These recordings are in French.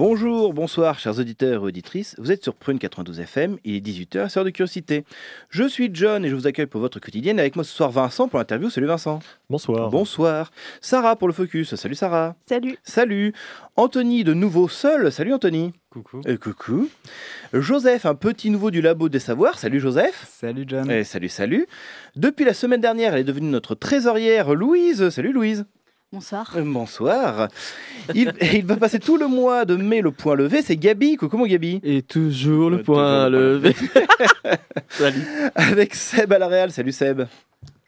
Bonjour, bonsoir, chers auditeurs et auditrices. Vous êtes sur Prune 92 FM, il est 18h, c'est de curiosité. Je suis John et je vous accueille pour votre quotidienne. Avec moi ce soir, Vincent pour l'interview. Salut Vincent. Bonsoir. Bonsoir. Sarah pour le focus. Salut Sarah. Salut. Salut. Anthony de nouveau seul. Salut Anthony. Coucou. Et coucou. Joseph, un petit nouveau du labo des savoirs. Salut Joseph. Salut John. Et salut, salut. Depuis la semaine dernière, elle est devenue notre trésorière Louise. Salut Louise. Bonsoir. Euh, Bonsoir. Il, il va passer tout le mois de mai le point levé. C'est Gabi. Coucou mon Gabi. Et toujours le Euh, point toujours levé. Salut. Avec Seb à la Réal. Salut Seb.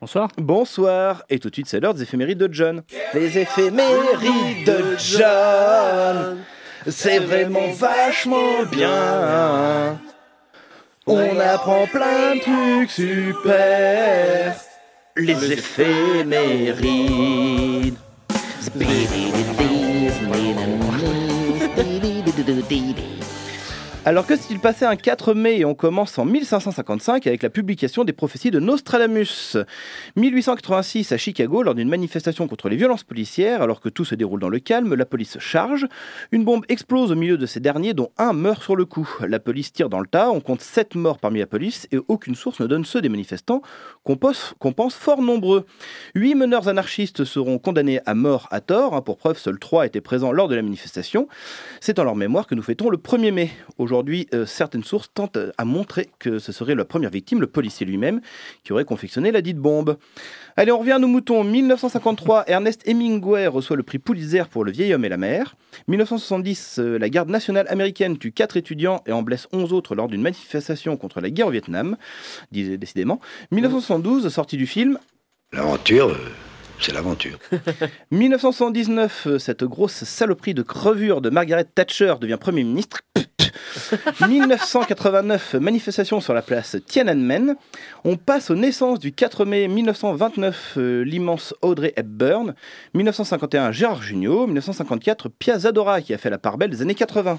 Bonsoir. Bonsoir. Et tout de suite, c'est l'heure des éphémérides de John. Les éphémérides de John. C'est vraiment vachement bien. On apprend plein de trucs super. Les éphémérides. Dee dee dee dee dee dee dee dee dee dee Alors que s'il passait un 4 mai et on commence en 1555 avec la publication des prophéties de Nostradamus 1886 à Chicago lors d'une manifestation contre les violences policières alors que tout se déroule dans le calme, la police charge, une bombe explose au milieu de ces derniers dont un meurt sur le coup. La police tire dans le tas, on compte 7 morts parmi la police et aucune source ne donne ceux des manifestants qu'on pense, fort nombreux. Huit meneurs anarchistes seront condamnés à mort à tort, hein, pour preuve seuls 3 étaient présents lors de la manifestation. C'est en leur mémoire que nous fêtons le 1er mai. Euh, certaines sources tentent euh, à montrer que ce serait la première victime, le policier lui-même, qui aurait confectionné la dite bombe. Allez, on revient à nos moutons. 1953, Ernest Hemingway reçoit le prix Pulitzer pour Le vieil homme et la mer. 1970, euh, la garde nationale américaine tue 4 étudiants et en blesse 11 autres lors d'une manifestation contre la guerre au Vietnam. Dis- Décidément. 1972, sortie du film. L'aventure, euh, c'est l'aventure. 1979, euh, cette grosse saloperie de crevure de Margaret Thatcher devient Premier ministre. 1989, manifestation sur la place Tiananmen. On passe aux naissances du 4 mai 1929, euh, l'immense Audrey Hepburn. 1951, Gérard Jugnot. 1954, Pia Zadora qui a fait la part belle des années 80.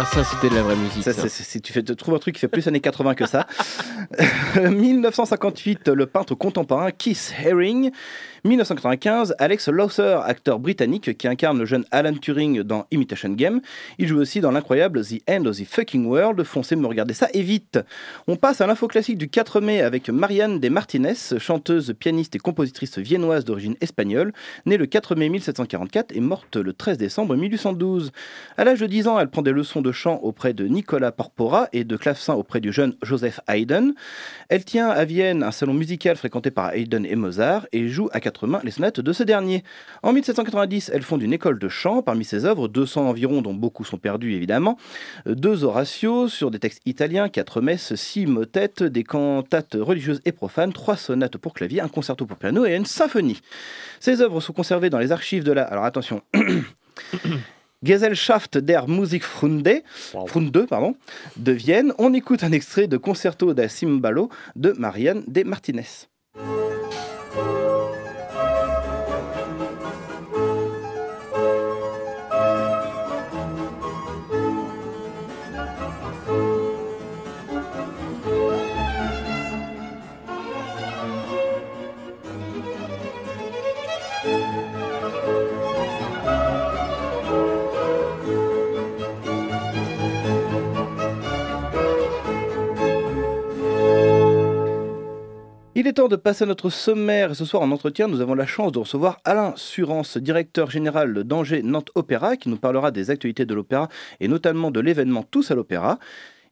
Ah, ça, c'était de la vraie musique. Ça, ça. si tu fais, tu trouves un truc qui fait plus années 80 que ça. 1958, le peintre contemporain Keith Haring. 1995, Alex Lawther, acteur britannique qui incarne le jeune Alan Turing dans Imitation Game. Il joue aussi dans l'incroyable The End of the Fucking World. Foncez me regarder ça et vite. On passe à l'info classique du 4 mai avec Marianne de Martinez, chanteuse, pianiste et compositrice viennoise d'origine espagnole, née le 4 mai 1744 et morte le 13 décembre 1812. À l'âge de 10 ans, elle prend des leçons de chant auprès de Nicolas Porpora et de clavecin auprès du jeune Joseph Haydn. Elle tient à Vienne un salon musical fréquenté par Haydn et Mozart et joue à quatre mains les sonates de ce dernier. En 1790, elle fonde une école de chant. Parmi ses œuvres, 200 environ, dont beaucoup sont perdus évidemment, deux Horatios sur des textes italiens, quatre messes, six motettes, des cantates religieuses et profanes, trois sonates pour clavier, un concerto pour piano et une symphonie. Ces œuvres sont conservées dans les archives de la... Alors attention Gesellschaft der pardon, de Vienne. On écoute un extrait de Concerto da Cimbalo de Marianne de Martinez. Il est temps de passer à notre sommaire et ce soir en entretien, nous avons la chance de recevoir Alain Surance, directeur général d'Angers Nantes Opéra, qui nous parlera des actualités de l'opéra et notamment de l'événement Tous à l'Opéra.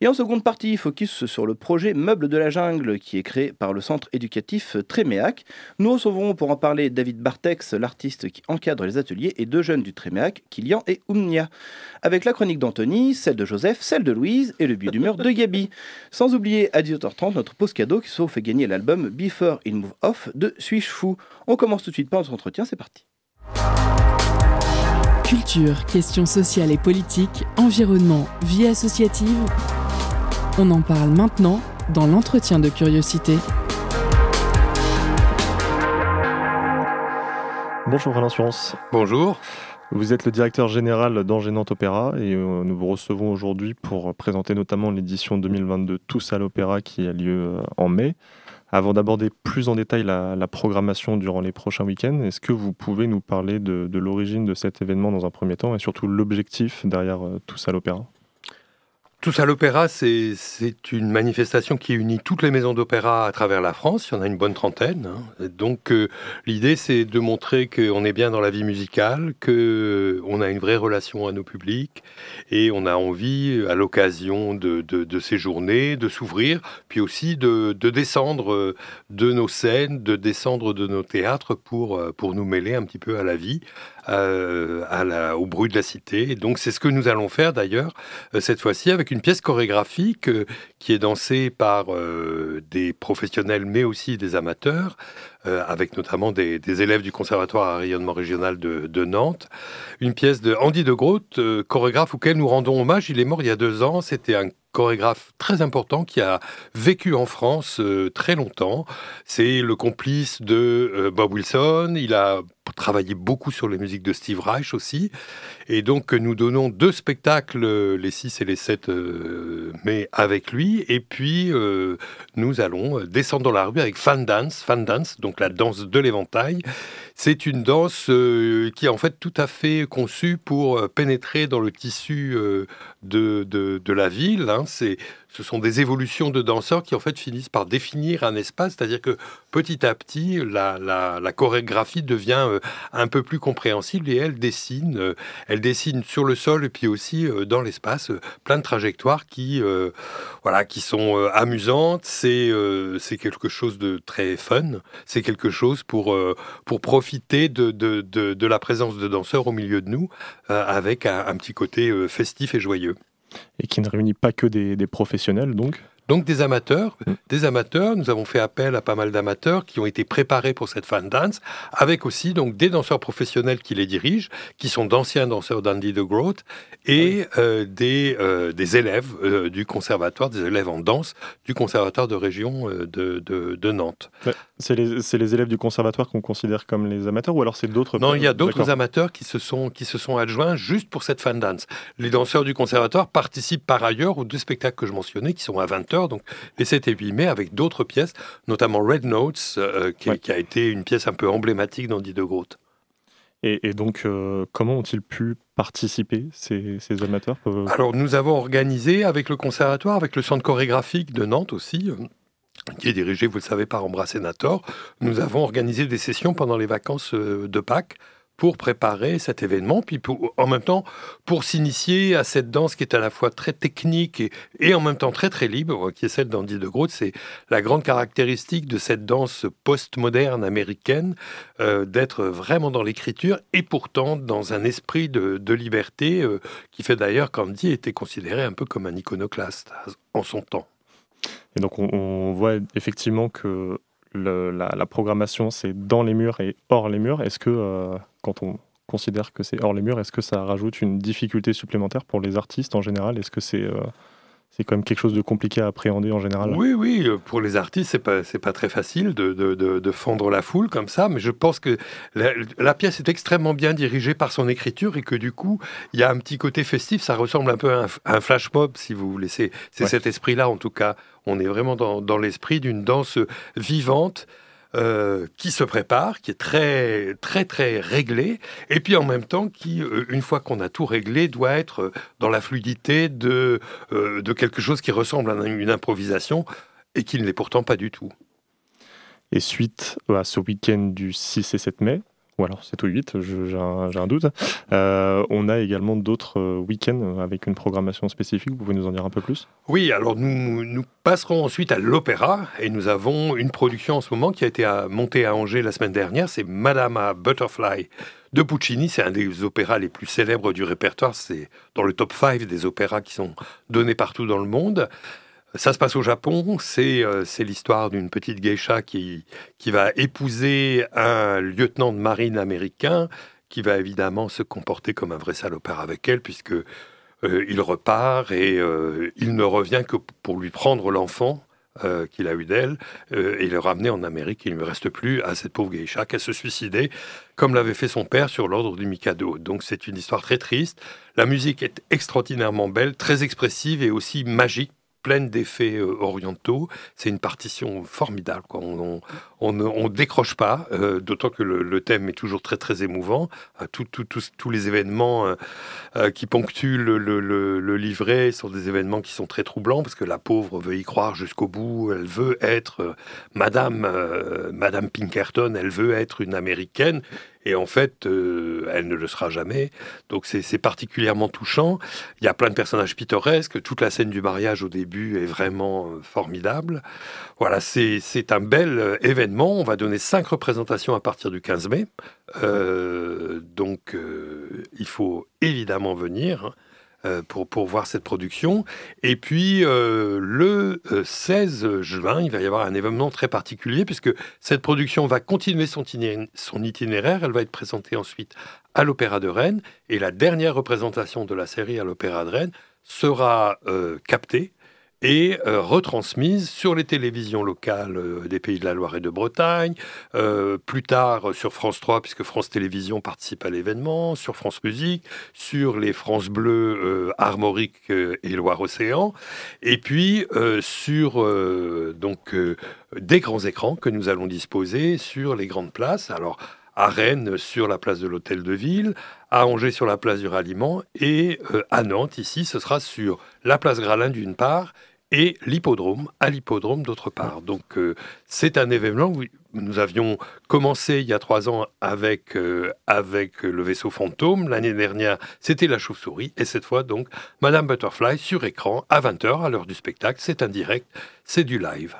Et en seconde partie, focus sur le projet Meubles de la jungle qui est créé par le centre éducatif Tréméac. Nous recevrons pour en parler David Bartex, l'artiste qui encadre les ateliers, et deux jeunes du Tréméac, Kilian et Oumnia. Avec la chronique d'Anthony, celle de Joseph, celle de Louise et le billet d'humeur de Gabi. Sans oublier à 18h30 notre pause cadeau qui se fait gagner l'album Before It Move Off de Suis-je fou? On commence tout de suite par notre entretien, c'est parti. Culture, questions sociales et politiques, environnement, vie associative. On en parle maintenant dans l'entretien de curiosité. Bonjour Alain Surance. Bonjour. Vous êtes le directeur général d'Angers Nantes Opéra et euh, nous vous recevons aujourd'hui pour présenter notamment l'édition 2022 Tous à l'Opéra qui a lieu euh, en mai. Avant d'aborder plus en détail la, la programmation durant les prochains week-ends, est-ce que vous pouvez nous parler de, de l'origine de cet événement dans un premier temps et surtout l'objectif derrière euh, Tous à l'Opéra? Tous à l'Opéra, c'est une manifestation qui unit toutes les maisons d'opéra à travers la France. Il y en a une bonne trentaine. hein. Donc euh, l'idée, c'est de montrer qu'on est bien dans la vie musicale, qu'on a une vraie relation à nos publics et on a envie, à l'occasion de, de- ces journées, de s'ouvrir, puis aussi de, de descendre euh, de nos scènes, de descendre de nos théâtres pour, euh, pour nous mêler un petit peu à la vie, euh, au bruit de la cité. Donc c'est ce que nous allons faire d'ailleurs euh, cette fois-ci avec une pièce chorégraphique euh, qui est dansée par des professionnels mais aussi des amateurs, euh, avec notamment des, élèves du Conservatoire à rayonnement régional de, Nantes. Une pièce de Andy de Groot, euh, chorégraphe auquel nous rendons hommage. Il est mort il y a deux ans. C'était un chorégraphe très important qui a vécu en France euh, très longtemps. C'est le complice de Bob Wilson. Il a travaillé beaucoup sur les musiques de Steve Reich aussi. Et donc, nous donnons deux spectacles, les 6 et les 7 euh, mai, avec lui. Et puis, euh, nous allons euh, descendre dans la rue avec Fan Dance, Fan Dance, donc la danse de l'éventail. C'est une danse euh, qui est en fait tout à fait conçue pour euh, pénétrer dans le tissu euh, de, de, la ville. hein. C'est, ce sont des évolutions de danseurs qui en fait finissent par définir un espace, c'est-à-dire que petit à petit, la, la, chorégraphie devient un peu plus compréhensible et elle dessine, elle dessine sur le sol et puis aussi dans l'espace plein de trajectoires qui, voilà, qui sont amusantes. C'est, c'est quelque chose de très fun. C'est quelque chose pour, pour profiter de, de, de, de la présence de danseurs au milieu de nous euh, avec un, un petit côté euh, festif et joyeux. et qui ne réunit pas que des, des professionnels donc? Donc des amateurs, Mm. des amateurs. Nous avons fait appel à pas mal d'amateurs qui ont été préparés pour cette fan dance, avec aussi donc des danseurs professionnels qui les dirigent, qui sont d'anciens danseurs d'Andy de Groot, et euh, des, euh, des élèves euh, du conservatoire, des élèves en danse du conservatoire de région de, de- de Nantes. C'est les, élèves du conservatoire qu'on considère comme les amateurs ou alors c'est d'autres Non, il y a d'autres amateurs qui se, sont, qui se sont adjoints juste pour cette fan dance. Les danseurs du conservatoire participent par ailleurs aux deux spectacles que je mentionnais, qui sont à 20h, donc les 7 et 8 mai, avec d'autres pièces, notamment Red Notes, euh, qui, Ouais. qui a été une pièce un peu emblématique d'Andy de Groot. Et, et donc, euh, comment ont-ils pu participer, ces, ces amateurs Alors, nous avons organisé avec le conservatoire, avec le centre chorégraphique de Nantes aussi, euh, qui est dirigé, vous le savez, par Ambra Senator, nous avons organisé des sessions pendant les vacances euh, de Pâques pour préparer cet événement, puis en même temps pour s'initier à cette danse qui est à la fois très technique et, en même temps très très libre, qui est celle d'Andy de Groot. C'est la grande caractéristique de cette danse post-moderne américaine, euh, d'être vraiment dans l'écriture et pourtant dans un esprit de, de liberté euh, qui fait d'ailleurs qu'Andy était considéré un peu comme un iconoclaste en son temps. Et donc, on, voit effectivement que la programmation, c'est dans les murs et hors les murs. Est-ce que, euh, quand on considère que c'est hors les murs, est-ce que ça rajoute une difficulté supplémentaire pour les artistes en général? Est-ce que c'est euh, c'est quand même quelque chose de compliqué à appréhender en général Oui, oui, euh, pour les artistes, c'est pas, c'est pas très facile de, de, de- de fendre la foule comme ça, mais je pense que la, la pièce est extrêmement bien dirigée par son écriture et que du coup, il y a un petit côté festif, ça ressemble un peu à un, f- à un flash mob, si vous voulez. C'est c'est Ouais. cet esprit-là, en tout cas. On est vraiment dans, dans l'esprit d'une danse vivante. Euh, qui se prépare, qui est très très très réglée, et puis en même temps qui, euh, une fois qu'on a tout réglé, doit être euh, dans la fluidité de, de quelque chose qui ressemble à une improvisation et qui ne l'est pourtant pas du tout. Et suite à ce week-end du 6 et 7 mai, Ou alors 7 ou 8, je- j'ai un, doute. Euh, on a également d'autres euh, week-ends avec une programmation spécifique. Vous pouvez nous en dire un peu plus? Oui, alors nous, passerons ensuite à l'opéra et nous avons une production en ce moment qui a été montée à Angers la semaine dernière. C'est Madama Butterfly de Puccini. C'est un des opéras les plus célèbres du répertoire. C'est dans le top 5 des opéras qui sont donnés partout dans le monde. Ça se passe au Japon. C'est euh, c'est l'histoire d'une petite geisha qui, qui va épouser un lieutenant de marine américain qui va évidemment se comporter comme un vrai salopard avec elle puisque euh, il repart et euh, il ne revient que pour lui prendre l'enfant qu'il a eu d'elle et le ramener en Amérique. Il ne reste plus à cette pauvre geisha qu'à se suicider, comme l'avait fait son père sur l'ordre du Mikado. Donc c'est une histoire très triste. La musique est extraordinairement belle, très expressive et aussi magique pleine d'effets euh, orientaux. C'est une partition formidable. Quoi. On, on, on on décroche pas, euh, d'autant que le, thème est toujours très très émouvant. Euh, tout- tout- tous- tous les événements qui ponctuent le, livret sont des événements qui sont très troublants parce que la pauvre veut y croire jusqu'au bout. Elle veut être Madame, Madame Pinkerton, elle veut être une américaine. Et en fait, euh, elle ne le sera jamais. Donc c'est particulièrement touchant. Il y a plein de personnages pittoresques. Toute la scène du mariage au début est vraiment euh, formidable. Voilà, c'est un bel euh, événement. On va donner cinq représentations à partir du 15 mai. Donc il faut évidemment venir pour, pour voir cette production. Et puis euh, le euh, 16 juin, il va y avoir un événement très particulier puisque cette production va continuer son, itiné- son itinéraire. Elle va être présentée ensuite à l'Opéra de Rennes. Et la dernière représentation de la série à l'Opéra de Rennes sera euh, captée et euh, retransmise sur les télévisions locales euh, des pays de la Loire et de Bretagne, euh, plus tard euh, sur France 3, puisque France Télévisions participe à l'événement, sur France Musique, sur les France Bleu, Armorique et Loire-Océan, et puis sur donc, des grands écrans que nous allons disposer sur les grandes places. Alors, à Rennes, sur la place de l'Hôtel de Ville, à Angers, sur la place du Ralliement, et euh, à Nantes, ici, ce sera sur la place Gralin d'une part, et l'hippodrome, à l'hippodrome d'autre part. Donc euh, c'est un événement où nous avions commencé il y a trois ans avec, euh, avec le vaisseau fantôme. L'année dernière, c'était la chauve-souris. Et cette fois, donc, Madame Butterfly sur écran à 20h, à l'heure du spectacle. C'est un direct, c'est du live.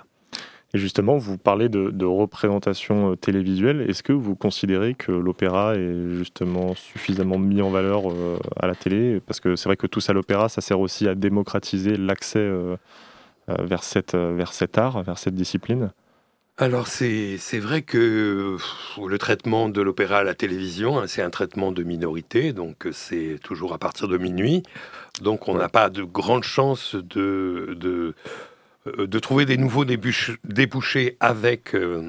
Et justement, vous parlez de, de représentation euh, télévisuelle. Est-ce que vous considérez que l'opéra est justement suffisamment mis en valeur euh, à la télé? Parce que c'est vrai que tous à l'opéra, ça sert aussi à démocratiser l'accès euh, vers, cette, vers cet art, vers cette discipline. Alors c'est vrai que le traitement de l'opéra à la télévision, hein, c'est un traitement de minorité, donc c'est toujours à partir de minuit. Donc on n'a pas de grandes chances de, de, de trouver des nouveaux débouchés avec, euh,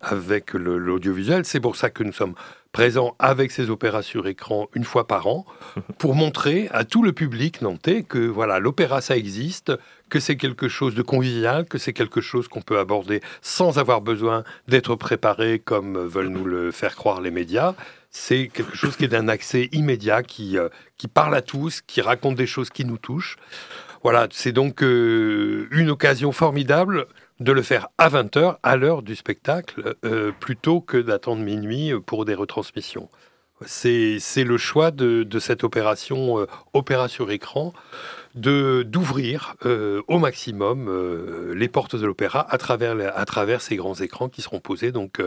avec l'audiovisuel. C'est pour ça que nous sommes présents avec ces opéras sur écran une fois par an pour montrer à tout le public nantais que voilà l'opéra ça existe, que c'est quelque chose de convivial, que c'est quelque chose qu'on peut aborder sans avoir besoin d'être préparé comme veulent nous le faire croire les médias. C'est quelque chose qui est d'un accès immédiat, qui, euh, qui parle à tous, qui raconte des choses qui nous touchent. Voilà, c'est donc euh, une occasion formidable de le faire à 20h, à l'heure du spectacle, euh, plutôt que d'attendre minuit pour des retransmissions. C'est le choix de, de cette opération, euh, opéra sur écran, de d'ouvrir au maximum les portes de l'opéra à travers, à travers ces grands écrans qui seront posés donc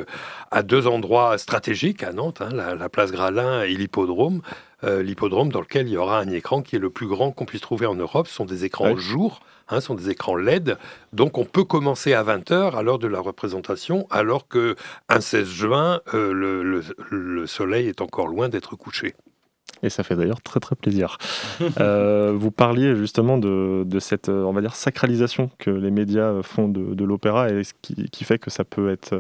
à deux endroits stratégiques à Nantes, hein, la, la place Gralin et l'hippodrome. Euh, l'hippodrome dans lequel il y aura un écran qui est le plus grand qu'on puisse trouver en Europe. Ce sont des écrans jour, hein, ce sont des écrans LED. Donc on peut commencer à 20h à l'heure de la représentation, alors que un 16 juin, euh, le, le- le soleil est encore loin d'être couché. Et ça fait d'ailleurs très très plaisir. Euh, vous parliez justement de, de cette, on va dire, sacralisation que les médias font de, de l'opéra et ce qui, qui fait que ça peut être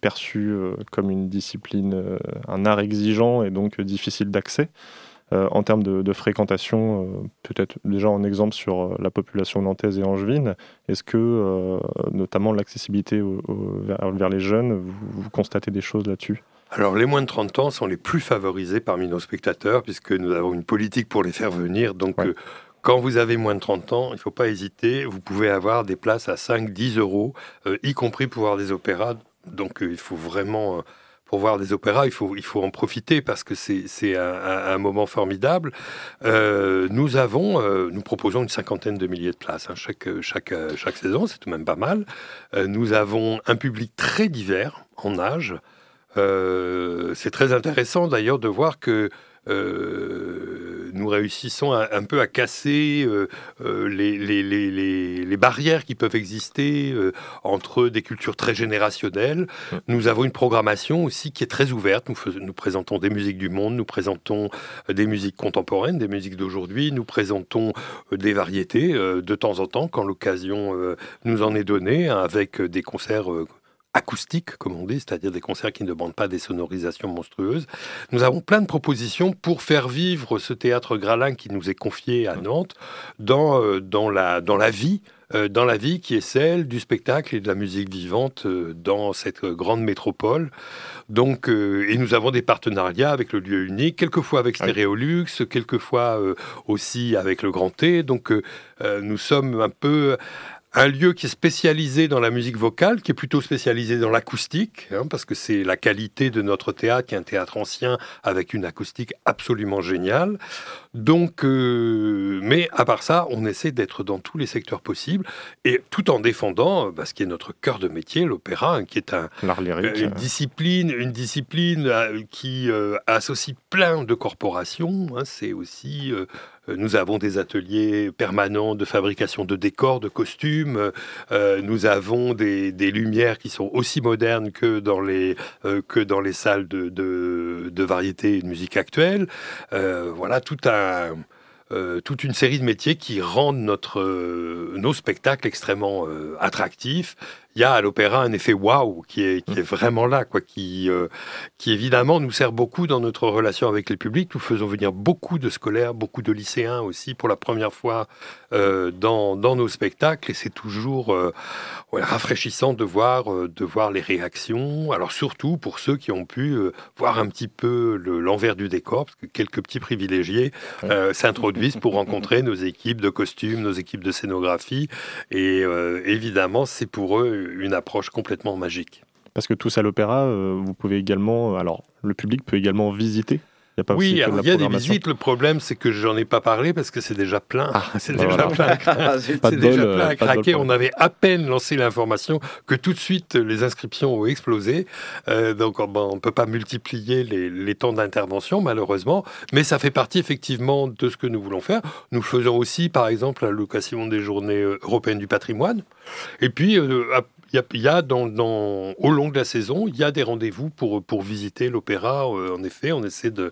perçu comme une discipline, un art exigeant et donc difficile d'accès. Euh, en termes de, de fréquentation, euh, peut-être déjà en exemple sur euh, la population nantaise et angevine, est-ce que, notamment l'accessibilité vers, vers les jeunes, vous, vous constatez des choses là-dessus? Alors, les moins de 30 ans sont les plus favorisés parmi nos spectateurs, puisque nous avons une politique pour les faire venir. Donc, Ouais. euh, quand vous avez moins de 30 ans, il ne faut pas hésiter. Vous pouvez avoir des places à 5, 10 euros, euh, y compris pour voir des opéras. Donc, euh, il faut vraiment, pour voir des opéras, il faut, il faut en profiter parce que c'est un, un- moment formidable. Euh, nous avons, euh, nous proposons une cinquantaine de milliers de places hein, chaque, chaque, chaque saison, c'est tout de même pas mal. Euh, nous avons un public très divers en âge. C'est très intéressant d'ailleurs de voir que euh, nous réussissons un, un peu à casser euh, euh, les, les- les- les- les barrières qui peuvent exister euh, entre des cultures très générationnelles. Nous avons une programmation aussi qui est très ouverte. Nous, fais- nous présentons des musiques du monde, nous présentons des musiques contemporaines, des musiques d'aujourd'hui, nous présentons des variétés de temps en temps quand l'occasion nous en est donnée, avec des concerts acoustiques, comme on dit, c'est-à-dire des concerts qui ne demandent pas des sonorisations monstrueuses. Nous avons plein de propositions pour faire vivre ce théâtre Gralin qui nous est confié à Nantes dans, euh, dans, la, dans la vie. euh, dans la vie qui est celle du spectacle et de la musique vivante euh, dans cette euh, grande métropole. Donc, et nous avons des partenariats avec le lieu unique, quelquefois avec Ah. Stéréolux, quelquefois aussi avec le Grand T. Donc, nous sommes un peu un lieu qui est spécialisé dans la musique vocale, qui est plutôt spécialisé dans l'acoustique, hein, parce que c'est la qualité de notre théâtre, qui est un théâtre ancien avec une acoustique absolument géniale. Donc, euh, mais à part ça, on essaie d'être dans tous les secteurs possibles, et tout en défendant euh, bah, ce qui est notre cœur de métier, l'opéra, hein, qui est un, euh, lyrique. une discipline, une discipline qui euh, associe plein de corporations. hein. c'est aussi, euh, nous avons des ateliers permanents de fabrication de décors, de costumes. euh, nous avons des, des lumières qui sont aussi modernes que dans les euh, que dans les salles de, de, de variété et de musique actuelle. Euh, voilà tout un euh, toute une série de métiers qui rendent euh, nos spectacles extrêmement euh, attractifs. Il y a à l'opéra un effet waouh qui est, qui est vraiment là, quoi, qui, euh, qui évidemment nous sert beaucoup dans notre relation avec les publics. Nous faisons venir beaucoup de scolaires, beaucoup de lycéens aussi pour la première fois euh, dans, dans nos spectacles et c'est toujours euh, ouais, rafraîchissant de voir, de voir les réactions. Alors surtout pour ceux qui ont pu voir un petit peu le- l'envers du décor, parce que quelques petits privilégiés s'introduisent pour rencontrer nos équipes de costumes, nos équipes de scénographie et évidemment c'est pour eux une approche complètement magique. Parce que tous à l'opéra, euh, vous pouvez également. Alors, le public peut également visiter. Il y a pas aussi Oui, il y a des visites. Le problème, c'est que j'en ai pas parlé parce que c'est déjà plein. Ah, c'est déjà voilà. plein. Ah, zut. Pas C'est déjà bol, plein euh, à bol craquer. On avait à peine lancé l'information que tout de suite les inscriptions ont explosé. Euh, donc bon, on ne peut pas multiplier les, les temps d'intervention malheureusement, mais ça fait partie effectivement de ce que nous voulons faire. Nous faisons aussi par exemple la location des journées euh, européennes du patrimoine. Et puis euh, à- il y a, il y a dans, dans- au long de la saison, il y a des rendez-vous pour, pour visiter l'opéra. Euh, en effet, on essaie de,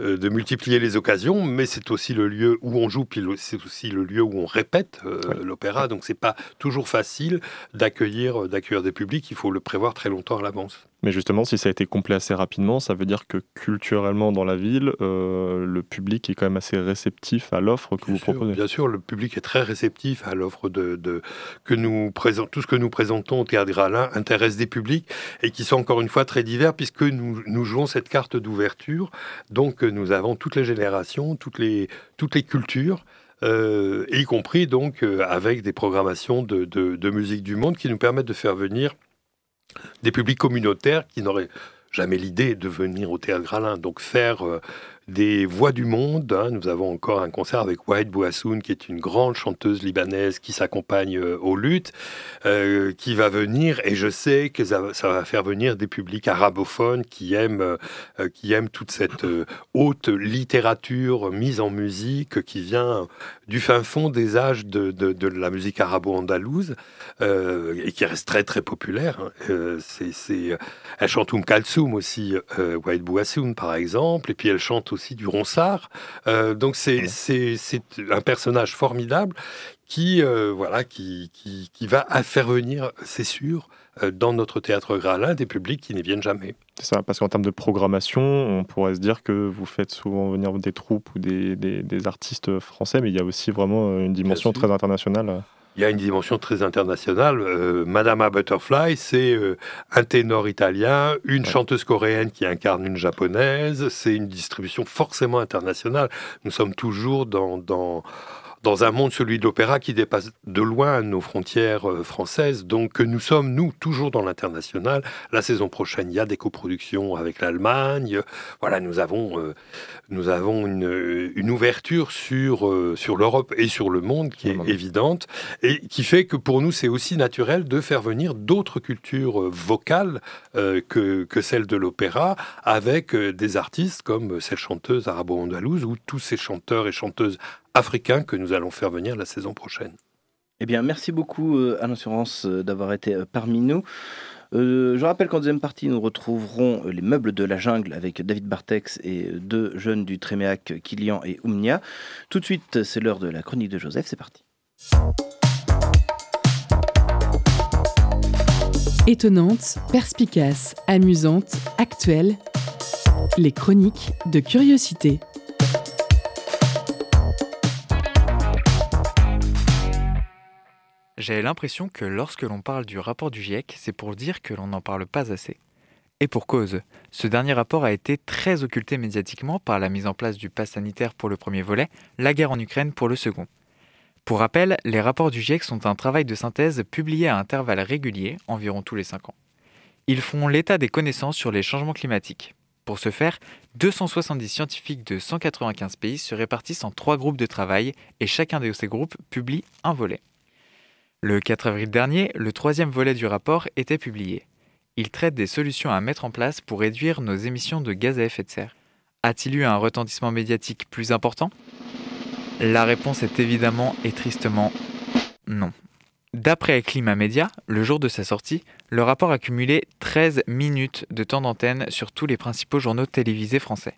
euh, de multiplier les occasions, mais c'est aussi le lieu où on joue, puis c'est aussi le lieu où on répète euh, Ouais. l'opéra. Donc c'est pas toujours facile d'accueillir d'accueillir des publics. Il faut le prévoir très longtemps à l'avance. Mais justement, si ça a été complet assez rapidement, ça veut dire que culturellement dans la ville, euh, le public est quand même assez réceptif à l'offre que Bien vous sûr, proposez. bien sûr, le public est très réceptif à l'offre de, de- que nous présentons. Tout ce que nous présentons au Théâtre Gralin intéresse des publics et qui sont encore une fois très divers puisque nous, jouons cette carte d'ouverture. Donc euh, nous avons toutes les générations, toutes les, toutes les cultures. euh, y compris donc euh, avec des programmations de, musique du monde qui nous permettent de faire venir des publics communautaires qui n'auraient jamais l'idée de venir au Théâtre Gralin. Donc faire des voix du monde. hein. Nous avons encore un concert avec Wahid Bouassoun, qui est une grande chanteuse libanaise qui s'accompagne euh, aux luttes, euh, qui va venir. Et je sais que ça, va faire venir des publics arabophones qui aiment, euh, qui aiment toute cette haute littérature mise en musique qui vient du fin fond des âges de, la musique arabo-andalouse et qui reste très très populaire. hein. C'est, elle chante Oum Kalsoum aussi, Wahid Bouassoun par exemple, et puis elle chante aussi du ronsard. Euh, donc c'est, un personnage formidable qui, euh, voilà, qui, qui, qui va à faire venir, c'est sûr, euh, dans notre théâtre Gralin, des publics qui n'y viennent jamais. C'est ça, parce qu'en termes de programmation, on pourrait se dire que vous faites souvent venir des troupes ou des, des- des artistes français, mais il y a aussi vraiment une dimension très internationale. Il y a une dimension très internationale. Euh, Madama Butterfly, c'est euh, un ténor italien, une chanteuse coréenne qui incarne une japonaise. C'est une distribution forcément internationale. Nous sommes toujours dans, dans, dans un monde, celui de l'opéra, qui dépasse de loin nos frontières euh, françaises. Donc nous sommes, nous, toujours dans l'international. La saison prochaine, il y a des coproductions avec l'Allemagne. Voilà, nous avons, euh, nous avons une, une ouverture sur, euh, sur l'Europe et sur le monde qui est évidente et qui fait que pour nous, c'est aussi naturel de faire venir d'autres cultures euh, vocales euh, que, que celle de l'opéra avec euh, des artistes comme cette chanteuse arabo-andalouse ou tous ces chanteurs et chanteuses africains que nous allons faire venir la saison prochaine. Eh bien, merci beaucoup, euh, Alain Assurance, euh, d'avoir été euh, parmi nous. Euh, je rappelle qu'en deuxième partie, nous retrouverons euh, les meubles de la jungle avec David Bartex et euh, deux jeunes du Tréméac, Kilian et Oumnia. Tout de suite, c'est l'heure de la chronique de Joseph. C'est parti. Étonnante, perspicace, amusante, actuelle. Les chroniques de curiosité. J'ai l'impression que lorsque l'on parle du rapport du GIEC, c'est pour dire que l'on n'en parle pas assez. Et pour cause, ce dernier rapport a été très occulté médiatiquement par la mise en place du pass sanitaire pour le premier volet, la guerre en Ukraine pour le second. Pour rappel, les rapports du GIEC sont un travail de synthèse publié à intervalles réguliers, environ tous les 5 ans. Ils font l'état des connaissances sur les changements climatiques. Pour ce faire, 270 scientifiques de 195 pays se répartissent en trois groupes de travail et chacun de ces groupes publie un volet. Le 4 avril dernier, le troisième volet du rapport était publié. Il traite des solutions à mettre en place pour réduire nos émissions de gaz à effet de serre. A-t-il eu un retentissement médiatique plus important? La réponse est évidemment et tristement non. D'après Climat Média, le jour de sa sortie, le rapport a cumulé 13 minutes de temps d'antenne sur tous les principaux journaux télévisés français.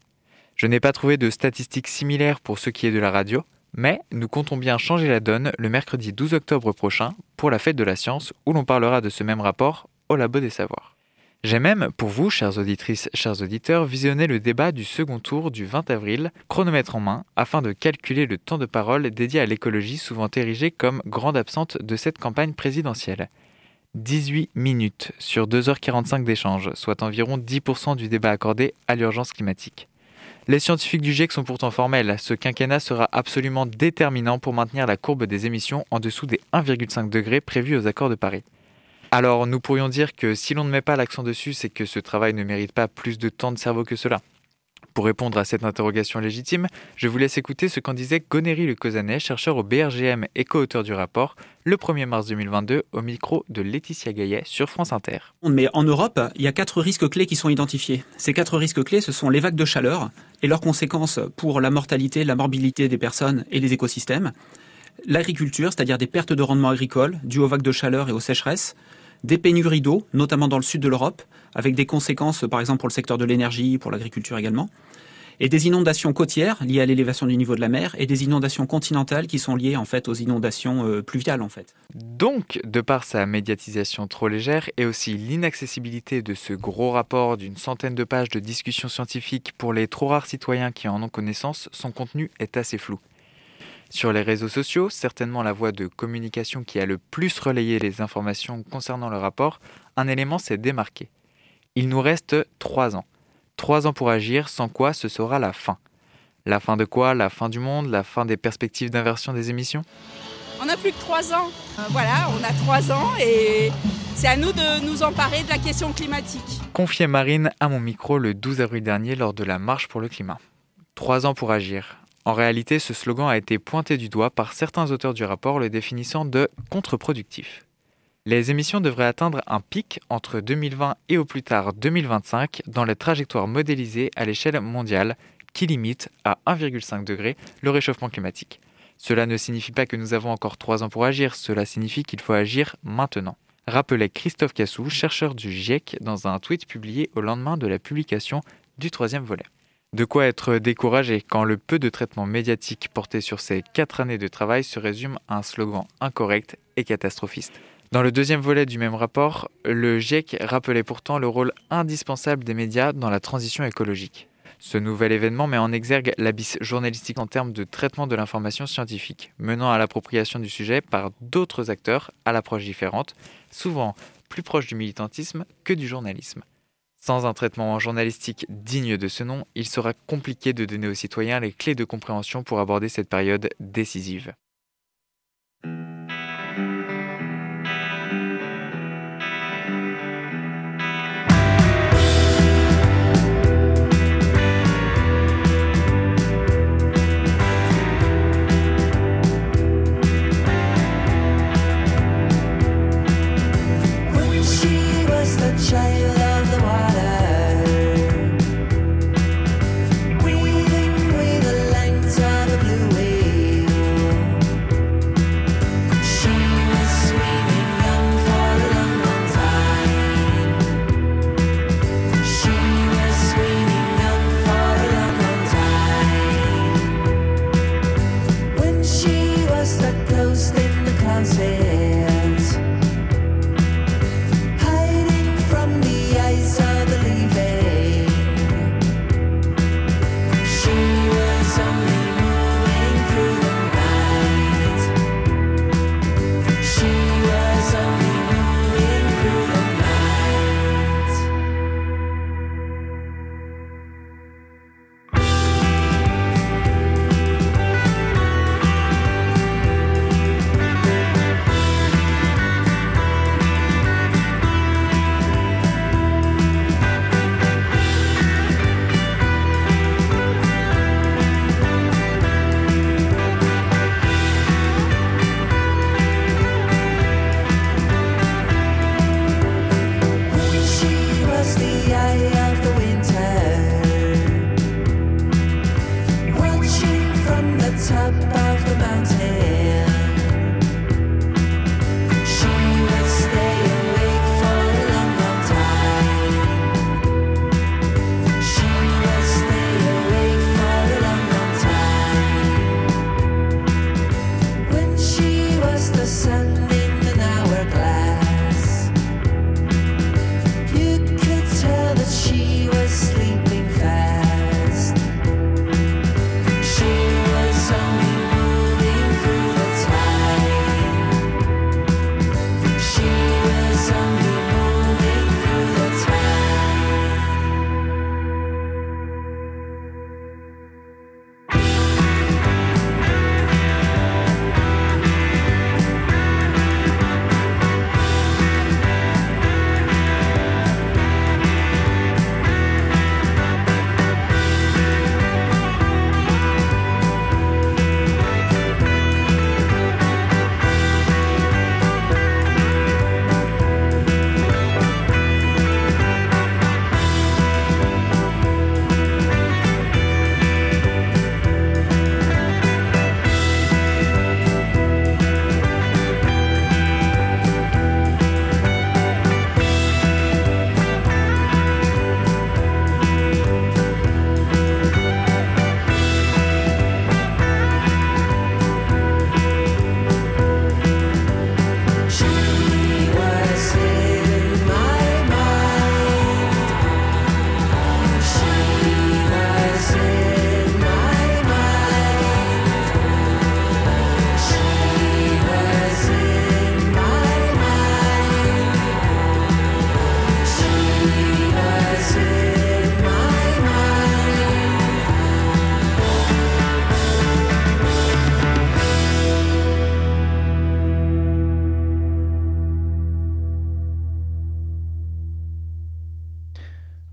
Je n'ai pas trouvé de statistiques similaires pour ce qui est de la radio, mais nous comptons bien changer la donne le mercredi 12 octobre prochain pour la fête de la science où l'on parlera de ce même rapport au Labo des Savoirs. J'ai même, pour vous, chères auditrices, chers auditeurs, visionné le débat du second tour du 20 avril, chronomètre en main, afin de calculer le temps de parole dédié à l'écologie souvent érigée comme grande absente de cette campagne présidentielle. 18 minutes sur 2h45 d'échange, soit environ 10% du débat accordé à l'urgence climatique. Les scientifiques du GIEC sont pourtant formels. Ce quinquennat sera absolument déterminant pour maintenir la courbe des émissions en dessous des 1,5 degrés prévus aux accords de Paris. Alors nous pourrions dire que si l'on ne met pas l'accent dessus, c'est que ce travail ne mérite pas plus de temps de cerveau que cela. Pour répondre à cette interrogation légitime, je vous laisse écouter ce qu'en disait Gonéry Le Cosanet, chercheur au BRGM et co-auteur du rapport, le 1er mars 2022 au micro de Laetitia Gaillet sur France Inter. Mais en Europe, il y a quatre risques clés qui sont identifiés. Ces quatre risques clés, ce sont les vagues de chaleur et leurs conséquences pour la mortalité, la morbidité des personnes et les écosystèmes, l'agriculture, c'est-à-dire des pertes de rendement agricole dues aux vagues de chaleur et aux sécheresses, des pénuries d'eau, notamment dans le sud de l'Europe, avec des conséquences par exemple pour le secteur de l'énergie, pour l'agriculture également, et des inondations côtières liées à l'élévation du niveau de la mer et des inondations continentales qui sont liées en fait aux inondations euh, pluviales en fait. Donc, de par sa médiatisation trop légère et aussi l'inaccessibilité de ce gros rapport d'une centaine de pages de discussions scientifiques pour les trop rares citoyens qui en ont connaissance, son contenu est assez flou. Sur les réseaux sociaux, certainement la voie de communication qui a le plus relayé les informations concernant le rapport, un élément s'est démarqué. Il nous reste trois ans. Trois ans pour agir, sans quoi ce sera la fin. La fin de quoi? La fin du monde? La fin des perspectives d'inversion des émissions? On n'a plus que trois ans. Euh, voilà, on a trois ans et c'est à nous de nous emparer de la question climatique. Confiait Marine à mon micro le 12 avril dernier lors de la Marche pour le climat. Trois ans pour agir. En réalité, ce slogan a été pointé du doigt par certains auteurs du rapport le définissant de contre-productif. Les émissions devraient atteindre un pic entre 2020 et au plus tard 2025 dans les trajectoires modélisées à l'échelle mondiale qui limitent à 1,5 degré le réchauffement climatique. Cela ne signifie pas que nous avons encore trois ans pour agir, cela signifie qu'il faut agir maintenant. Rappelait Christophe Cassou, chercheur du GIEC, dans un tweet publié au lendemain de la publication du troisième volet. De quoi être découragé quand le peu de traitement médiatique porté sur ces quatre années de travail se résume à un slogan incorrect et catastrophiste. Dans le deuxième volet du même rapport, le GIEC rappelait pourtant le rôle indispensable des médias dans la transition écologique. Ce nouvel événement met en exergue l'abysse journalistique en termes de traitement de l'information scientifique, menant à l'appropriation du sujet par d'autres acteurs à l'approche différente, souvent plus proche du militantisme que du journalisme. Sans un traitement journalistique digne de ce nom, il sera compliqué de donner aux citoyens les clés de compréhension pour aborder cette période décisive.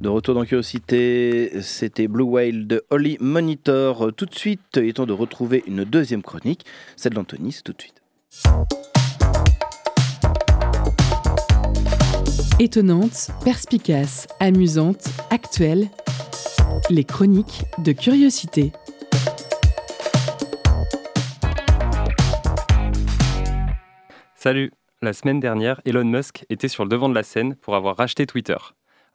De retour dans Curiosité, c'était Blue Whale de Holly Monitor. Tout de suite, il est temps de retrouver une deuxième chronique, celle d'Anthony, c'est tout de suite. Étonnante, perspicace, amusante, actuelle. Les chroniques de Curiosité. Salut La semaine dernière, Elon Musk était sur le devant de la scène pour avoir racheté Twitter.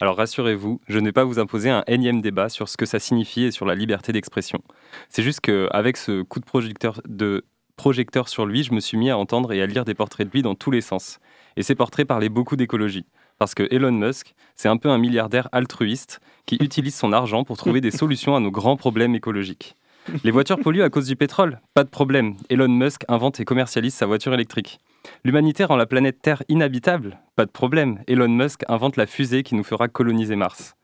Alors rassurez-vous, je ne vais pas vous imposer un énième débat sur ce que ça signifie et sur la liberté d'expression. C'est juste qu'avec ce coup de projecteur, de projecteur sur lui, je me suis mis à entendre et à lire des portraits de lui dans tous les sens. Et ces portraits parlaient beaucoup d'écologie. Parce que Elon Musk, c'est un peu un milliardaire altruiste qui utilise son argent pour trouver des solutions à nos grands problèmes écologiques. Les voitures polluent à cause du pétrole Pas de problème. Elon Musk invente et commercialise sa voiture électrique. L'humanité rend la planète Terre inhabitable Pas de problème. Elon Musk invente la fusée qui nous fera coloniser Mars.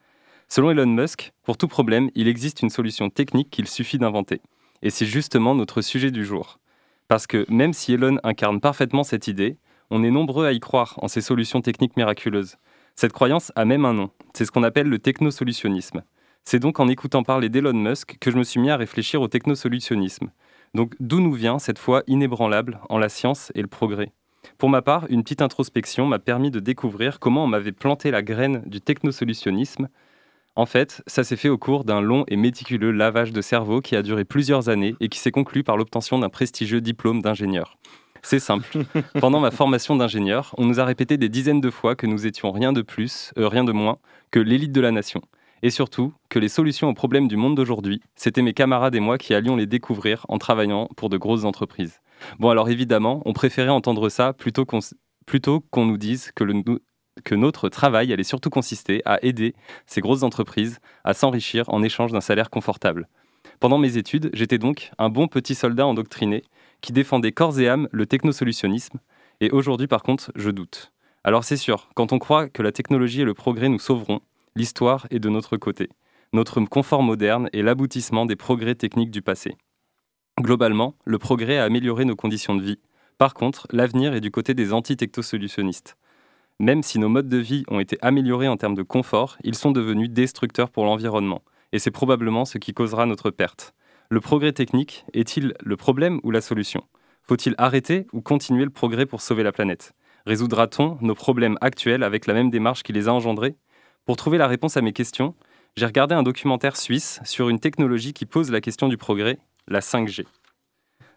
Selon Elon Musk, pour tout problème, il existe une solution technique qu'il suffit d'inventer. Et c'est justement notre sujet du jour. Parce que même si Elon incarne parfaitement cette idée, on est nombreux à y croire en ces solutions techniques miraculeuses. Cette croyance a même un nom. C'est ce qu'on appelle le technosolutionnisme. C'est donc en écoutant parler d'Elon Musk que je me suis mis à réfléchir au technosolutionnisme. Donc d'où nous vient cette foi inébranlable en la science et le progrès? Pour ma part, une petite introspection m'a permis de découvrir comment on m'avait planté la graine du technosolutionnisme. En fait, ça s'est fait au cours d'un long et méticuleux lavage de cerveau qui a duré plusieurs années et qui s'est conclu par l'obtention d'un prestigieux diplôme d'ingénieur. C'est simple. Pendant ma formation d'ingénieur, on nous a répété des dizaines de fois que nous étions rien de plus, euh, rien de moins que l'élite de la nation. Et surtout, que les solutions aux problèmes du monde d'aujourd'hui, c'était mes camarades et moi qui allions les découvrir en travaillant pour de grosses entreprises. Bon, alors évidemment, on préférait entendre ça plutôt qu'on nous dise que, que notre travail allait surtout consister à aider ces grosses entreprises à s'enrichir en échange d'un salaire confortable. Pendant mes études, j'étais donc un bon petit soldat endoctriné qui défendait corps et âme le technosolutionnisme, et aujourd'hui par contre, je doute. Alors c'est sûr, quand on croit que la technologie et le progrès nous sauveront, l'histoire est de notre côté. Notre confort moderne est l'aboutissement des progrès techniques du passé. Globalement, le progrès a amélioré nos conditions de vie. Par contre, l'avenir est du côté des anti-technosolutionnistes. Même si nos modes de vie ont été améliorés en termes de confort, ils sont devenus destructeurs pour l'environnement. Et c'est probablement ce qui causera notre perte. Le progrès technique est-il le problème ou la solution? Faut-il arrêter ou continuer le progrès pour sauver la planète? Résoudra-t-on nos problèmes actuels avec la même démarche qui les a engendrés? Pour trouver la réponse à mes questions, j'ai regardé un documentaire suisse sur une technologie qui pose la question du progrès, la 5G.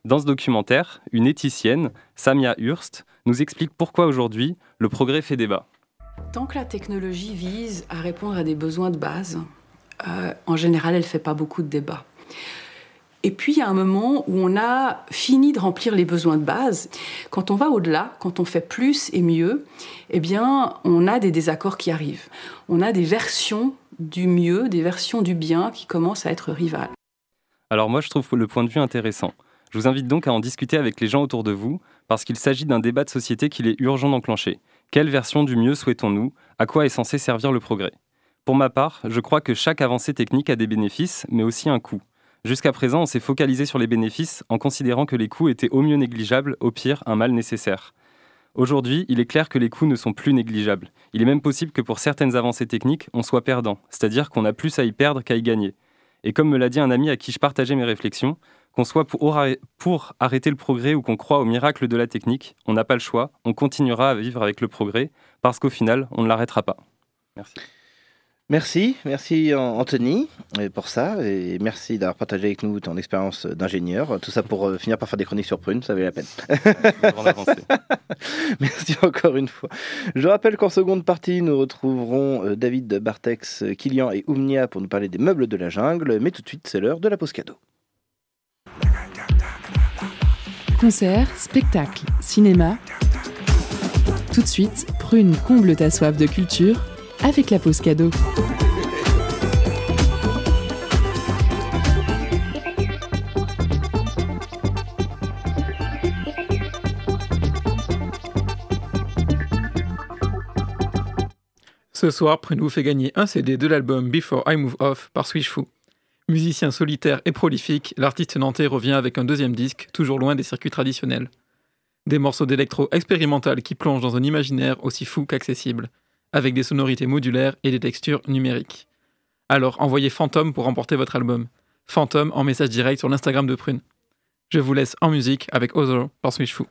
Dans ce documentaire, une éthicienne, Samia Hurst, nous explique pourquoi aujourd'hui le progrès fait débat. Tant que la technologie vise à répondre à des besoins de base, euh, en général, elle ne fait pas beaucoup de débats. Et puis, il y a un moment où on a fini de remplir les besoins de base. Quand on va au-delà, quand on fait plus et mieux, eh bien, on a des désaccords qui arrivent. On a des versions du mieux, des versions du bien qui commencent à être rivales. Alors moi, je trouve le point de vue intéressant. Je vous invite donc à en discuter avec les gens autour de vous, parce qu'il s'agit d'un débat de société qu'il est urgent d'enclencher. Quelle version du mieux souhaitons-nous? À quoi est censé servir le progrès? Pour ma part, je crois que chaque avancée technique a des bénéfices, mais aussi un coût. Jusqu'à présent, on s'est focalisé sur les bénéfices en considérant que les coûts étaient au mieux négligeables, au pire un mal nécessaire. Aujourd'hui, il est clair que les coûts ne sont plus négligeables. Il est même possible que pour certaines avancées techniques, on soit perdant, c'est-à-dire qu'on a plus à y perdre qu'à y gagner. Et comme me l'a dit un ami à qui je partageais mes réflexions, qu'on soit pour, arrêter le progrès ou qu'on croit au miracle de la technique, on n'a pas le choix, on continuera à vivre avec le progrès, parce qu'au final, on ne l'arrêtera pas. Merci. Merci, merci Anthony euh, pour ça, et merci d'avoir partagé avec nous ton expérience d'ingénieur. Tout ça pour euh, finir par faire des chroniques sur Prune, ça valait la peine. merci encore une fois. Je rappelle qu'en seconde partie, nous retrouverons euh, David Bartex, Kilian et Oumnia pour nous parler des meubles de la jungle, mais tout de suite, c'est l'heure de la pause cadeau. Concert, spectacle, cinéma. Tout de suite, Prune comble ta soif de culture avec la pause cadeau. Ce soir, Prune vous fait gagner un CD de l'album Before I Move Off par Swishfoo. Musicien solitaire et prolifique, l'artiste nantais revient avec un deuxième disque, toujours loin des circuits traditionnels. Des morceaux d'électro expérimental qui plongent dans un imaginaire aussi fou qu'accessible, avec des sonorités modulaires et des textures numériques. Alors envoyez Phantom pour remporter votre album. Phantom en message direct sur l'Instagram de Prune. Je vous laisse en musique avec Other par Swishfoo.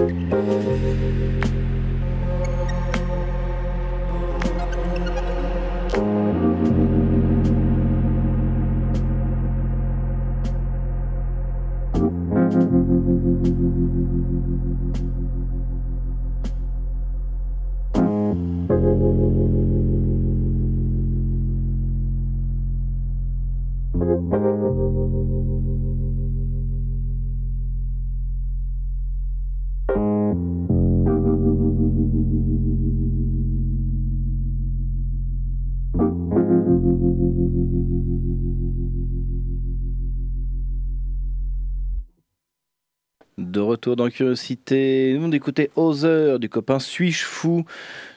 De retour dans Curiosité, nous d'écouter Other du copain Suis-je fou.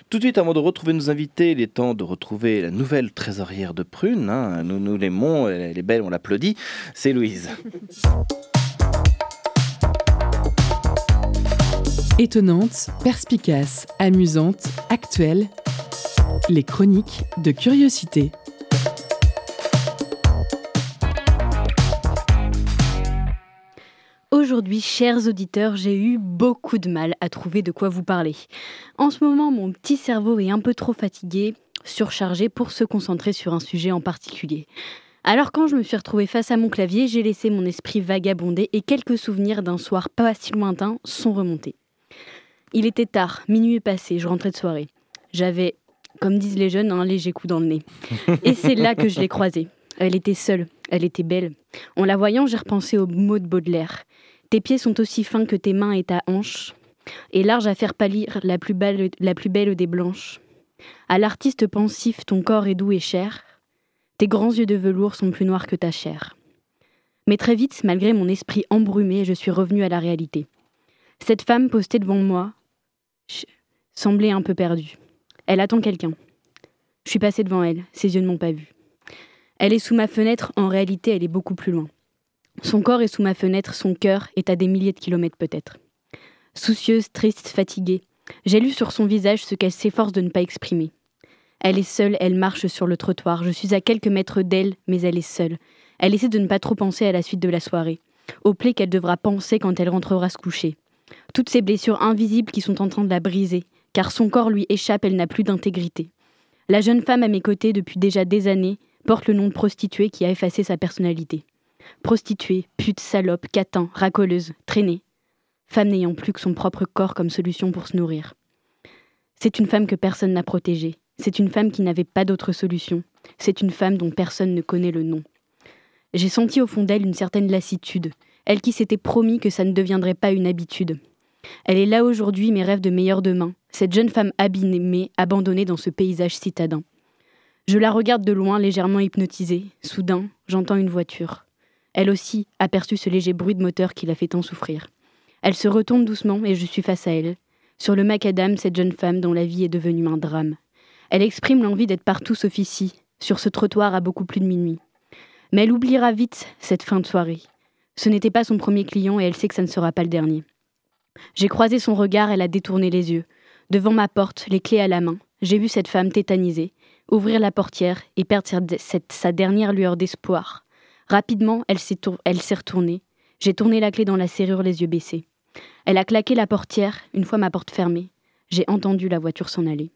Tout de suite, avant de retrouver nos invités, il est temps de retrouver la nouvelle trésorière de Prune. hein. Nous nous l'aimons, elle est belle, on l'applaudit. C'est Louise. Étonnante, perspicace, amusante, actuelle. Les chroniques de curiosité. Aujourd'hui, chers auditeurs, j'ai eu beaucoup de mal à trouver de quoi vous parler. En ce moment, mon petit cerveau est un peu trop fatigué, surchargé pour se concentrer sur un sujet en particulier. Alors quand je me suis retrouvée face à mon clavier, j'ai laissé mon esprit vagabonder et quelques souvenirs d'un soir pas si lointain sont remontés. Il était tard, minuit est passé, je rentrais de soirée. J'avais, comme disent les jeunes, un léger coup dans le nez. Et c'est là que je l'ai croisée. Elle était seule, elle était belle. En la voyant, j'ai repensé aux mots de Baudelaire. Tes pieds sont aussi fins que tes mains et ta hanche, et large à faire pâlir la plus belle, des blanches. À l'artiste pensif, ton corps est doux et cher. Tes grands yeux de velours sont plus noirs que ta chair. Mais très vite, malgré mon esprit embrumé, je suis revenue à la réalité. Cette femme postée devant moi semblait un peu perdue. Elle attend quelqu'un. Je suis passée devant elle, ses yeux ne m'ont pas vue. Elle est sous ma fenêtre, en réalité, elle est beaucoup plus loin. Son corps est sous ma fenêtre, son cœur est à des milliers de kilomètres peut-être. Soucieuse, triste, fatiguée, j'ai lu sur son visage ce qu'elle s'efforce de ne pas exprimer. Elle est seule, elle marche sur le trottoir, je suis à quelques mètres d'elle, mais elle est seule. Elle essaie de ne pas trop penser à la suite de la soirée, aux plaies qu'elle devra penser quand elle rentrera se coucher. Toutes ces blessures invisibles qui sont en train de la briser, car son corps lui échappe, elle n'a plus d'intégrité. La jeune femme à mes côtés depuis déjà des années porte le nom de prostituée qui a effacé sa personnalité. Prostituée, pute, salope, catin, racoleuse, traînée. Femme n'ayant plus que son propre corps comme solution pour se nourrir. C'est une femme que personne n'a protégée. C'est une femme qui n'avait pas d'autre solution. C'est une femme dont personne ne connaît le nom. J'ai senti au fond d'elle une certaine lassitude, elle qui s'était promis que ça ne deviendrait pas une habitude. Elle est là aujourd'hui, mes rêves de meilleur demain, cette jeune femme abîmée, abandonnée dans ce paysage citadin. Je la regarde de loin, légèrement hypnotisée. Soudain, j'entends une voiture. Elle aussi aperçut ce léger bruit de moteur qui la fait tant souffrir. Elle se retourne doucement et je suis face à elle. Sur le macadam, cette jeune femme dont la vie est devenue un drame. Elle exprime l'envie d'être partout sauf ici, sur ce trottoir à beaucoup plus de minuit. Mais elle oubliera vite cette fin de soirée. Ce n'était pas son premier client et elle sait que ça ne sera pas le dernier. J'ai croisé son regard, elle a détourné les yeux. Devant ma porte, les clés à la main, j'ai vu cette femme tétanisée, ouvrir la portière et perdre sa dernière lueur d'espoir. Rapidement, elle s'est retournée. J'ai tourné la clé dans la serrure, les yeux baissés. Elle a claqué la portière, une fois ma porte fermée. J'ai entendu la voiture s'en aller.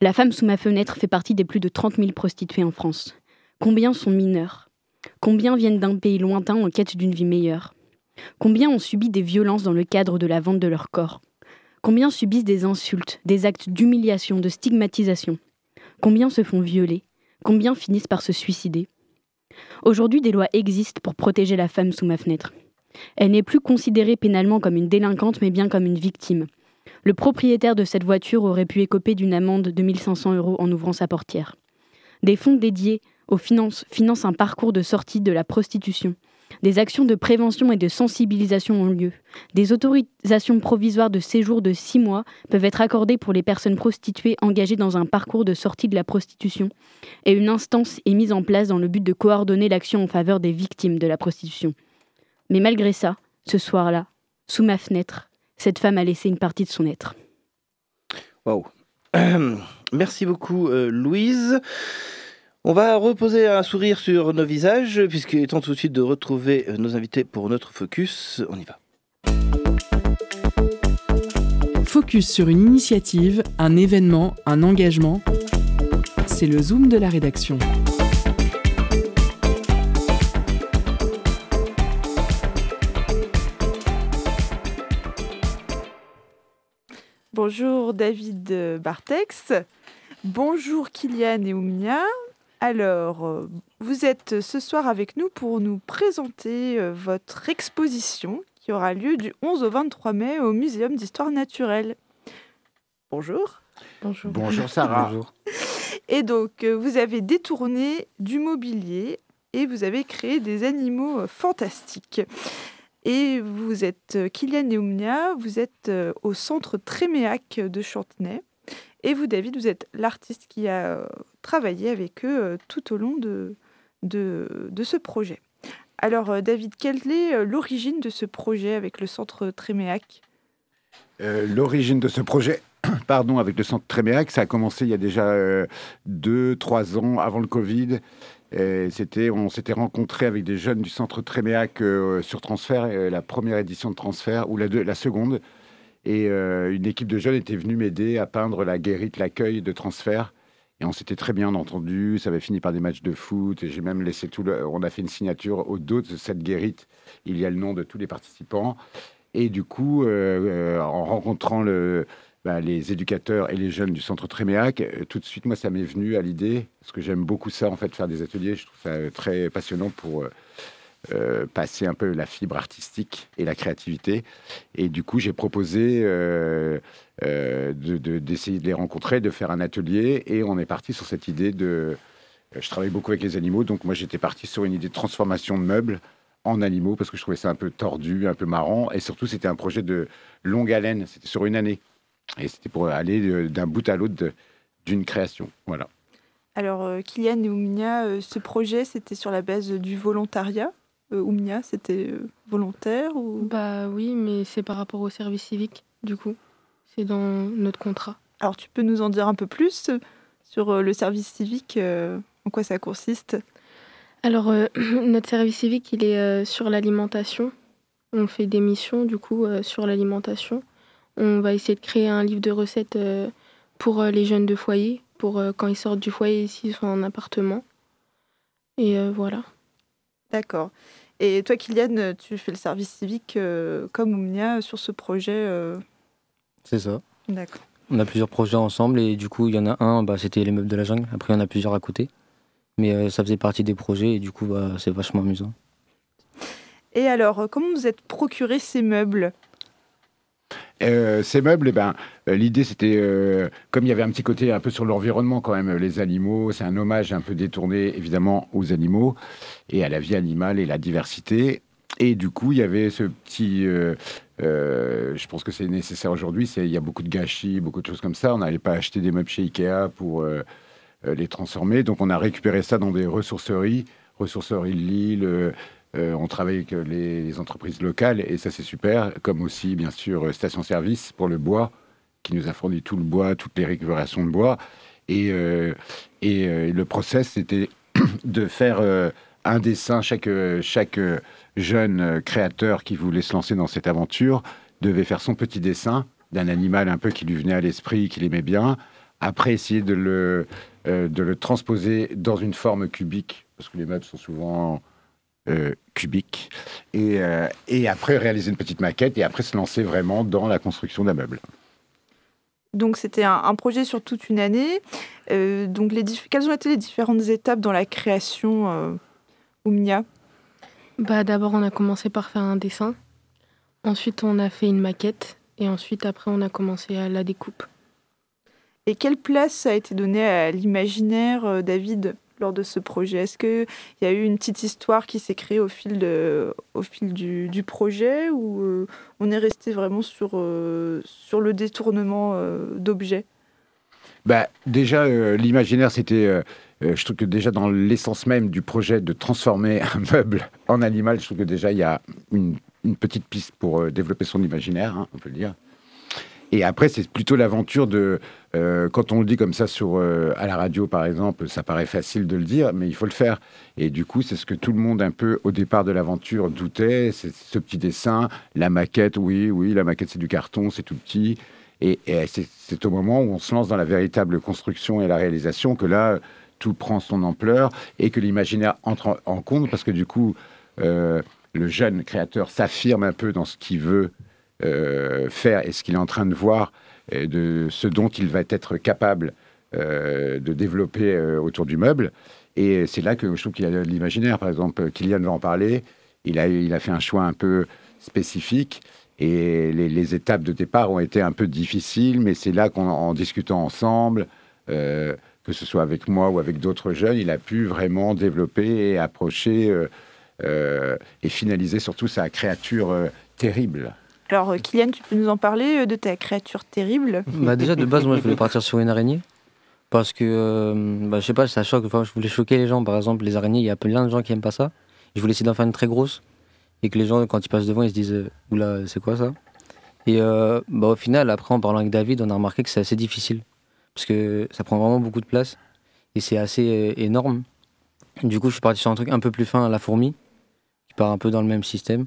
La femme sous ma fenêtre fait partie des plus de 30 000 prostituées en France. Combien sont mineurs? Combien viennent d'un pays lointain en quête d'une vie meilleure? Combien ont subi des violences dans le cadre de la vente de leur corps? Combien subissent des insultes, des actes d'humiliation, de stigmatisation? Combien se font violer? Combien finissent par se suicider? Aujourd'hui, des lois existent pour protéger la femme sous ma fenêtre. Elle n'est plus considérée pénalement comme une délinquante, mais bien comme une victime. Le propriétaire de cette voiture aurait pu écoper d'une amende de 1500 euros en ouvrant sa portière. Des fonds dédiés aux finances financent un parcours de sortie de la prostitution. Des actions de prévention et de sensibilisation ont lieu. Des autorisations provisoires de séjour de six mois peuvent être accordées pour les personnes prostituées engagées dans un parcours de sortie de la prostitution. Et une instance est mise en place dans le but de coordonner l'action en faveur des victimes de la prostitution. Mais malgré ça, ce soir-là, sous ma fenêtre, cette femme a laissé une partie de son être. Waouh. Merci beaucoup, euh, Louise. On va reposer un sourire sur nos visages, puisqu'il est temps tout de suite de retrouver euh, nos invités pour notre focus. On y va. Focus sur une initiative, un événement, un engagement. C'est le zoom de la rédaction. Bonjour David Bartex. Bonjour Kylian et Oumnia. Alors, euh, vous êtes ce soir avec nous pour nous présenter euh, votre exposition qui aura lieu du 11 au 23 mai au Muséum d'histoire naturelle. Bonjour. Bonjour. Bonjour, Sarah. Bonjour. Et donc, euh, vous avez détourné du mobilier et vous avez créé des animaux fantastiques. Et vous êtes Kylian et Oumnia, vous êtes au centre Tréméac de Chantenay. Et vous, David, vous êtes l'artiste qui a euh, travaillé avec eux euh, tout au long de, ce projet. Alors, euh, David, quelle est l'origine de ce projet avec le centre Tréméac? L'origine de ce projet, pardon, avec le centre Tréméac, ça a commencé il y a déjà deux, trois ans avant le Covid. C'était, on s'était rencontré avec des jeunes du centre Tréméac sur transfert, la première édition de transfert ou la seconde. Et euh, une équipe de jeunes était venue m'aider à peindre la guérite, l'accueil de transfert. Et on s'était très bien entendu. Ça avait fini par des matchs de foot. Et j'ai même laissé tout le. On a fait une signature au dos de cette guérite. Il y a le nom de tous les participants. Et du coup, euh, euh, en rencontrant bah, les éducateurs et les jeunes du centre Tréméac, tout de suite, moi, ça m'est venu à l'idée, parce que j'aime beaucoup ça, en fait, faire des ateliers. Je trouve ça très passionnant pour euh, passer un peu la fibre artistique et la créativité. Et du coup, j'ai proposé euh, euh, de- de- d'essayer de, les rencontrer, de faire un atelier. Et on est parti sur cette idée de... Je travaille beaucoup avec les animaux, donc moi, j'étais parti sur une idée de transformation de meubles en animaux parce que je trouvais ça un peu tordu, un peu marrant. Et surtout, c'était un projet de longue haleine. C'était sur une année. Et c'était pour aller d'un bout à l'autre d'une création. Voilà. Alors, Kylian et euh, ce projet, c'était sur la base du volontariat? Euh, Oumnia, c'était euh, volontaire ou... Bah oui, mais c'est par rapport au service civique, du coup. C'est dans notre contrat. Alors, tu peux nous en dire un peu plus euh, sur le service civique, en quoi ça consiste? Alors, euh, notre service civique, il est euh, sur l'alimentation. On fait des missions, du coup, euh, sur l'alimentation. On va essayer de créer un livre de recettes pour les jeunes de foyer, pour quand ils sortent du foyer, s'ils sont en appartement. Et voilà. D'accord. Et toi, Kylian, tu fais le service civique euh, comme Oumnia sur ce projet euh, C'est ça. D'accord. On a plusieurs projets ensemble et du coup, il y en a un, bah, c'était les meubles de la jungle. Après, il y en a plusieurs à côté. Mais euh, ça faisait partie des projets et du coup, bah, c'est vachement amusant. Et alors, comment vous êtes procuré ces meubles? Euh, ces meubles, eh ben, euh, l'idée c'était, euh, comme il y avait un petit côté un peu sur l'environnement quand même, les animaux, c'est un hommage un peu détourné évidemment aux animaux et à la vie animale et la diversité. Et du coup, il y avait ce petit, je pense que c'est nécessaire aujourd'hui, il y a beaucoup de gâchis, beaucoup de choses comme ça. On n'allait pas acheter des meubles chez Ikea pour les transformer. Donc on a récupéré ça dans des ressourceries, ressourceries de Lille, euh, on travaille avec euh, les, entreprises locales et ça c'est super, comme aussi bien sûr euh, Station Service pour le bois, qui nous a fourni tout le bois, toutes les récupérations de bois. Et, le process c'était de faire un dessin, chaque, jeune créateur qui voulait se lancer dans cette aventure devait faire son petit dessin d'un animal un peu qui lui venait à l'esprit, qu'il aimait bien. Après, essayer de le, de le transposer dans une forme cubique, parce que les meubles sont souvent euh, cubiques. Et, euh, et après, réaliser une petite maquette et après se lancer vraiment dans la construction d'un meuble. Donc c'était un, un projet sur toute une année. Euh, donc les quelles ont été les différentes étapes dans la création euh, Oumnia? Bah, D'abord, on a commencé par faire un dessin. Ensuite, on a fait une maquette. Et ensuite, après, on a commencé à la découpe. Et quelle place a été donnée à l'imaginaire, euh, David, lors de ce projet Est-ce qu'il y a eu une petite histoire qui s'est créée au fil, du, projet ou euh, on est resté vraiment sur, euh, le détournement euh, d'objets? Bah, déjà, l'imaginaire, c'était. je trouve que déjà dans l'essence même du projet de transformer un meuble en animal, je trouve que déjà il y a une, petite piste pour développer son imaginaire, hein, on peut le dire. Et après, c'est plutôt l'aventure de. euh, quand on le dit comme ça sur, euh, à la radio, par exemple, ça paraît facile de le dire, mais il faut le faire. Et du coup, c'est ce que tout le monde, un peu au départ de l'aventure, doutait c'est ce petit dessin, la maquette, oui, oui, la maquette, c'est du carton, c'est tout petit. Et, c'est au moment où on se lance dans la véritable construction et la réalisation que là, tout prend son ampleur et que l'imaginaire entre en, compte parce que du coup, euh, le jeune créateur s'affirme un peu dans ce qu'il veut faire et ce qu'il est en train de voir, de ce dont il va être capable euh, de développer euh, autour du meuble. Et c'est là que je trouve qu'il y a de l'imaginaire. Par exemple, Kylian va en parler. Il a, il a fait un choix un peu spécifique. Et les, étapes de départ ont été un peu difficiles, mais c'est là qu'en en discutant ensemble, euh, que ce soit avec moi ou avec d'autres jeunes, il a pu vraiment développer et approcher euh, euh, et finaliser surtout sa créature euh, terrible. Alors Kylian, tu peux nous en parler euh, de ta créature terrible Bah déjà de base moi je voulais partir sur une araignée. Parce que euh, bah, je sais pas ça choque. Enfin, je voulais choquer les gens. Par exemple les araignées il y a plein de gens qui aiment pas ça. Je voulais essayer d'en faire une très grosse. Et que les gens quand ils passent devant ils se disent euh, oula c'est quoi ça? Et euh, bah, au final après en parlant avec David on a remarqué que c'est assez difficile. Parce que ça prend vraiment beaucoup de place. Et c'est assez euh, énorme. Du coup je suis parti sur un truc un peu plus fin la fourmi qui part un peu dans le même système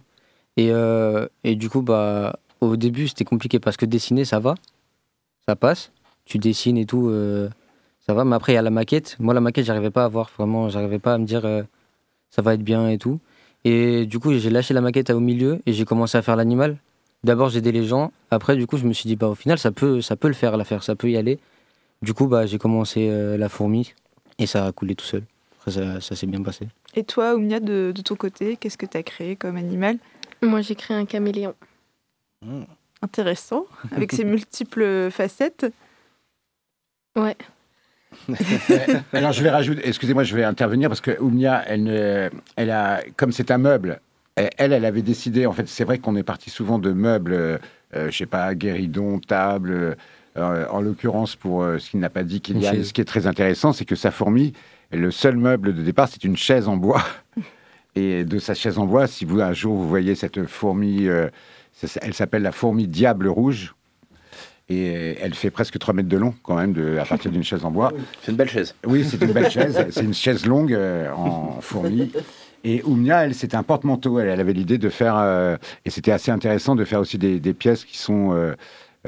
et, euh, et du coup bah au début c'était compliqué parce que dessiner ça va ça passe. Tu dessines et tout, euh, ça va. Mais après, il y a la maquette. Moi, la maquette, j'arrivais pas à voir. Vraiment, j'arrivais pas à me dire euh, ça va être bien et tout. Et du coup, j'ai lâché la maquette au milieu et j'ai commencé à faire l'animal. D'abord, j'ai aidé les gens. Après, du coup, je me suis dit, bah, au final, ça peut, ça peut le faire, l'affaire. Ça peut y aller. Du coup, bah, j'ai commencé la fourmi et ça a coulé tout seul. Après, ça, ça s'est bien passé. Et toi, Oumnia, de, de ton côté, qu'est-ce que tu as créé comme animal? Moi, j'ai créé un caméléon. Intéressant, avec ses multiples facettes. Ouais. Alors je vais rajouter, excusez-moi, je vais intervenir parce que Oumnia, elle, ne- elle a, comme c'est un meuble, elle, elle avait décidé, en fait, c'est vrai qu'on est parti souvent de meubles, euh, je sais pas, guéridon, table, euh, en l'occurrence pour euh, ce qu'il n'a pas dit qu'il y a, Une chaise. ce qui est très intéressant, c'est que sa fourmi, le seul meuble de départ, c'est une chaise en bois. Et de sa chaise en bois, si vous un jour vous voyez cette fourmi, euh, elle s'appelle la fourmi diable rouge. Et elle fait presque 3 mètres de long, quand même, de, à partir d'une chaise en bois. C'est une belle chaise. Oui, c'est une belle chaise. C'est une chaise longue euh, en fourmi. Et Oumnia, elle, c'était un porte-manteau. Elle, elle avait l'idée de faire, euh, et c'était assez intéressant de faire aussi des, des pièces qui sont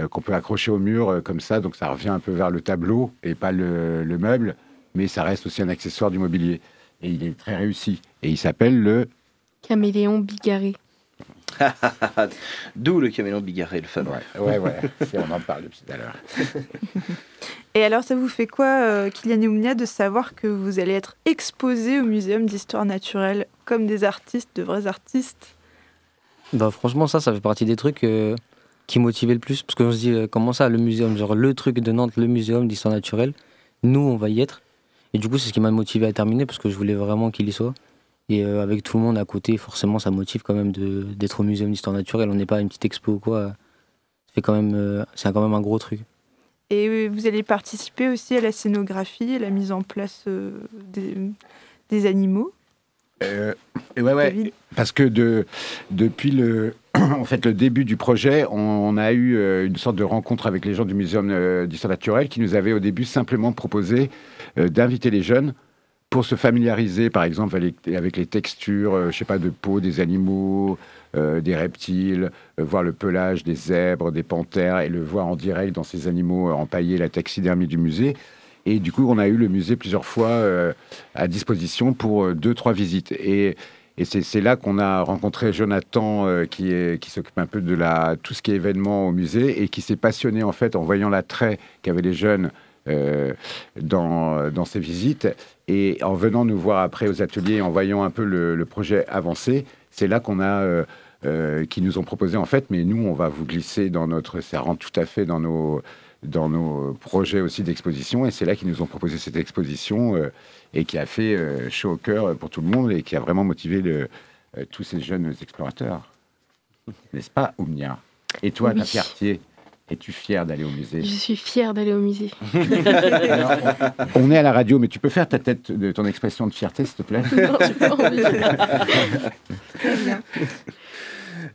qu'on peut accrocher au mur euh, comme ça. Donc ça revient un peu vers le tableau et pas le, le meuble, mais ça reste aussi un accessoire du mobilier. Et il est très réussi. Et il s'appelle le Caméléon bigarré. D'où le caméléon bigarré, le fameux. Ouais, ouais. C'est- on en parle depuis tout à l'heure. Et alors, ça vous fait quoi, euh, Kylian et Oumnia, de savoir que vous allez être exposés au Muséum d'histoire naturelle comme des artistes, de vrais artistes? Bah franchement ça, ça fait partie des trucs euh, qui motivaient le plus parce qu'on se dit euh, comment ça le muséum, genre le truc de Nantes, le muséum d'histoire naturelle, nous on va y être. Et du coup c'est ce qui m'a motivé à terminer parce que je voulais vraiment qu'il y soit. Et euh, avec tout le monde à côté, forcément ça motive quand même d'être au muséum d'histoire naturelle. On n'est pas à une petite expo ou quoi. Fait quand même, euh, c'est quand même un gros truc. Et vous allez participer aussi à la scénographie, à la mise en place euh, des, des animaux. Euh, et ouais, ouais, parce que de, depuis le, en fait, le début du projet, on, a eu euh, une sorte de rencontre avec les gens du Muséum euh, d'histoire naturelle qui nous avaient au début simplement proposé euh, d'inviter les jeunes pour se familiariser, par exemple, avec, les textures, je sais pas, de peau des animaux, des reptiles, voir le pelage des zèbres, des panthères et le voir en direct dans ces animaux empaillés, la taxidermie du musée. Et du coup, on a eu le musée plusieurs fois à disposition pour deux, trois visites. Et, et c'est là qu'on a rencontré Jonathan, euh, qui, s'occupe un peu de tout ce qui est événement au musée et qui s'est passionné en fait en voyant l'attrait qu'avaient les jeunes euh, dans, ces visites. Et en venant nous voir après aux ateliers, en voyant un peu le, projet avancer, c'est là qu'on a... euh, qui nous ont proposé en fait, mais nous, on va vous glisser dans notre... Ça rentre tout à fait dans nos, dans nos projets aussi d'exposition. Et c'est là qu'ils nous ont proposé cette exposition euh, et qui a fait euh, chaud au cœur pour tout le monde et qui a vraiment motivé le- euh, tous ces jeunes explorateurs. N'est-ce pas, Oumnia? Et toi, ta Oui. fierté Es-tu fier d'aller au musée? Je suis fière d'aller au musée. Alors, On est à la radio, mais tu peux faire ta tête de ton expression de fierté, s'il te plaît? Non, envie. Très bien.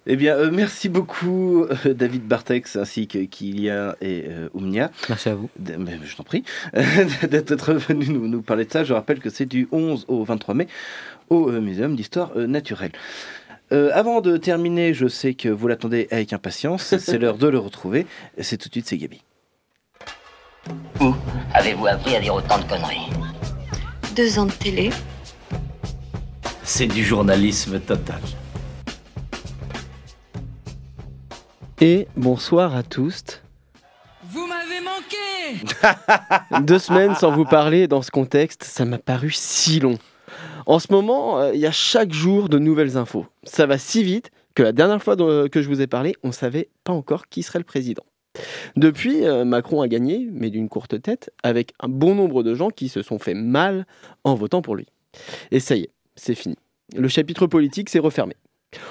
Eh bien, euh, merci beaucoup euh, David Bartex ainsi que Kylian et euh, Oumnia. Merci à vous. Mais je t'en prie d'être venu nous, nous parler de ça. Je rappelle que c'est du 11 au 23 mai au euh, Muséum d'histoire euh, naturelle. Euh, avant de terminer, je sais que vous l'attendez avec impatience. C'est l'heure de le retrouver. C'est tout de suite, c'est Gabi. Où avez-vous appris à dire autant de conneries? Deux ans de télé. C'est du journalisme total. Et bonsoir à tous. Vous m'avez manqué Deux semaines sans vous parler dans ce contexte, ça m'a paru si long. En ce moment, euh, il y a chaque jour de nouvelles infos. Ça va si vite que la dernière fois dont- que je vous ai parlé, on ne savait pas encore qui serait le président. Depuis, euh, Macron a gagné, mais d'une courte tête, avec un bon nombre de gens qui se sont fait mal en votant pour lui. Et ça y est, c'est fini. Le chapitre politique s'est refermé.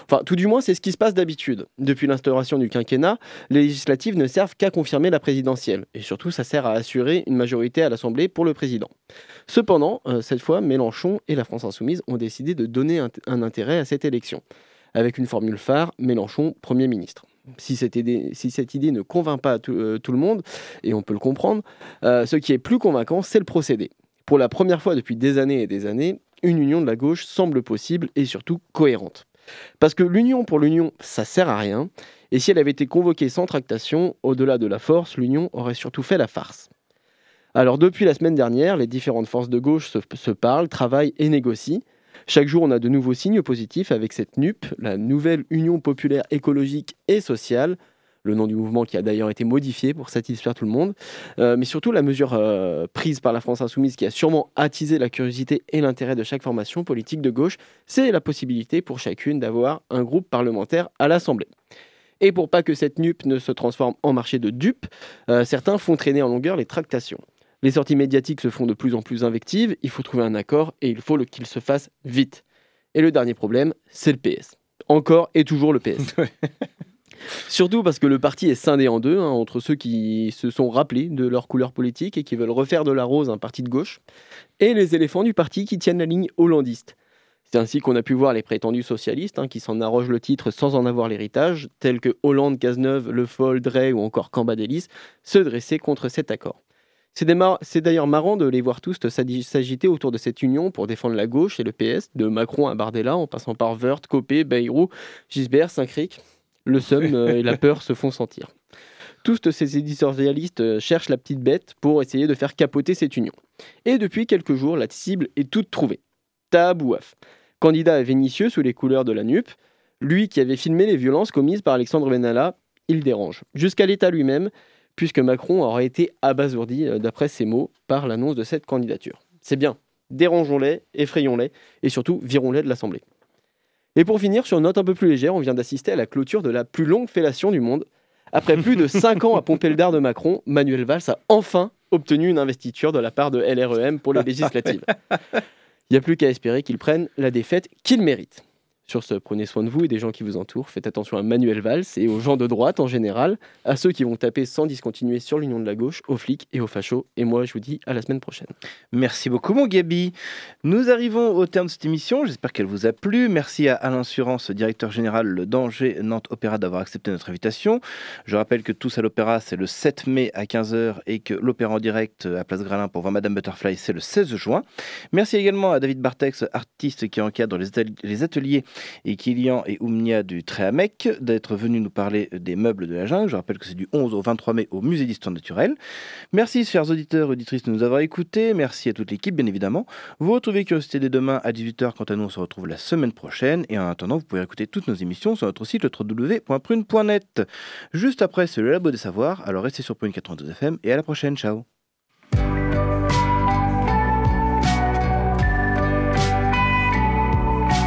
Enfin, tout du moins, c'est ce qui se passe d'habitude. Depuis l'instauration du quinquennat, les législatives ne servent qu'à confirmer la présidentielle. Et surtout, ça sert à assurer une majorité à l'Assemblée pour le président. Cependant, euh, cette fois, Mélenchon et la France Insoumise ont décidé de donner un, intérêt à cette élection. Avec une formule phare, Mélenchon, Premier ministre. Si cette idée, ne convainc pas tout, euh, tout le monde, et on peut le comprendre, euh, ce qui est plus convaincant, c'est le procédé. Pour la première fois depuis des années et des années, une union de la gauche semble possible et surtout cohérente. Parce que l'union pour l'union, ça sert à rien. Et si elle avait été convoquée sans tractation, au-delà de la force, l'union aurait surtout fait la farce. Alors depuis la semaine dernière, les différentes forces de gauche se, se parlent, travaillent et négocient. Chaque jour, on a de nouveaux signes positifs avec cette NUP, la nouvelle Union populaire écologique et sociale, le nom du mouvement qui a d'ailleurs été modifié pour satisfaire tout le monde, Euh, mais surtout la mesure euh, prise par la France insoumise qui a sûrement attisé la curiosité et l'intérêt de chaque formation politique de gauche, c'est la possibilité pour chacune d'avoir un groupe parlementaire à l'Assemblée. Et pour pas que cette NUP ne se transforme en marché de dupes, euh, certains font traîner en longueur les tractations. Les sorties médiatiques se font de plus en plus invectives, il faut trouver un accord et il faut qu'il se fasse vite. Et le dernier problème, c'est le PS. Encore et toujours le PS. Surtout parce que le parti est scindé en deux, hein, entre ceux qui se sont rappelés de leur couleur politique et qui veulent refaire de la rose un parti de gauche, et les éléphants du parti qui tiennent la ligne hollandiste. C'est ainsi qu'on a pu voir les prétendus socialistes, hein, qui s'en arrogent le titre sans en avoir l'héritage, tels que Hollande, Cazeneuve, Le Foll, Drey ou encore Cambadélis, se dresser contre cet accord. C'est d'ailleurs marrant de les voir tous s'agi- s'agiter autour de cette union pour défendre la gauche et le PS, de Macron à Bardella, en passant par Wörth, Copé, Bayrou, Gisbert, Saint-Cric. Le seum euh, et la peur se font sentir. Tous ces éditorialistes euh, cherchent la petite bête pour essayer de faire capoter cette union. Et depuis quelques jours, la cible est toute trouvée. Tabouaf, candidat à Vénitieux sous les couleurs de la NUP, lui qui avait filmé les violences commises par Alexandre Benalla, il dérange. Jusqu'à l'État lui-même, puisque Macron aurait été abasourdi, euh, d'après ses mots, par l'annonce de cette candidature. C'est bien, dérangeons-les, effrayons-les, et surtout virons-les de l'Assemblée. Et pour finir, sur une note un peu plus légère, on vient d'assister à la clôture de la plus longue fellation du monde. Après plus de 5 ans à pomper le dard de Macron, Manuel Valls a enfin obtenu une investiture de la part de LREM pour les législatives. Il n'y a plus qu'à espérer qu'il prenne la défaite qu'il mérite. Sur ce, prenez soin de vous et des gens qui vous entourent. Faites attention à Manuel Valls et aux gens de droite en général, à ceux qui vont taper sans discontinuer sur l'union de la gauche, aux flics et aux fachos. Et moi, je vous dis à la semaine prochaine. Merci beaucoup, mon Gabi. Nous arrivons au terme de cette émission. J'espère qu'elle vous a plu. Merci à Alain Surance, directeur général d'Angers Nantes Opéra, d'avoir accepté notre invitation. Je rappelle que Tous à l'Opéra, c'est le 7 mai à 15h et que l'Opéra en direct à Place Gralin pour voir Madame Butterfly, c'est le 16 juin. Merci également à David Bartex, artiste qui encadre les ateliers et Kilian et Oumnia du Tréamec, d'être venu nous parler des meubles de la jungle. Je rappelle que c'est du 11 au 23 mai au Musée d'Histoire Naturelle. Merci, chers auditeurs auditrices, de nous avoir écoutés. Merci à toute l'équipe, bien évidemment. Vous retrouvez Curiosité dès demain à 18h. Quant à nous, on se retrouve la semaine prochaine. Et en attendant, vous pouvez écouter toutes nos émissions sur notre site www.prune.net. Juste après, c'est le Labo des Savoirs. Alors restez sur Prune 92 FM et à la prochaine. Ciao.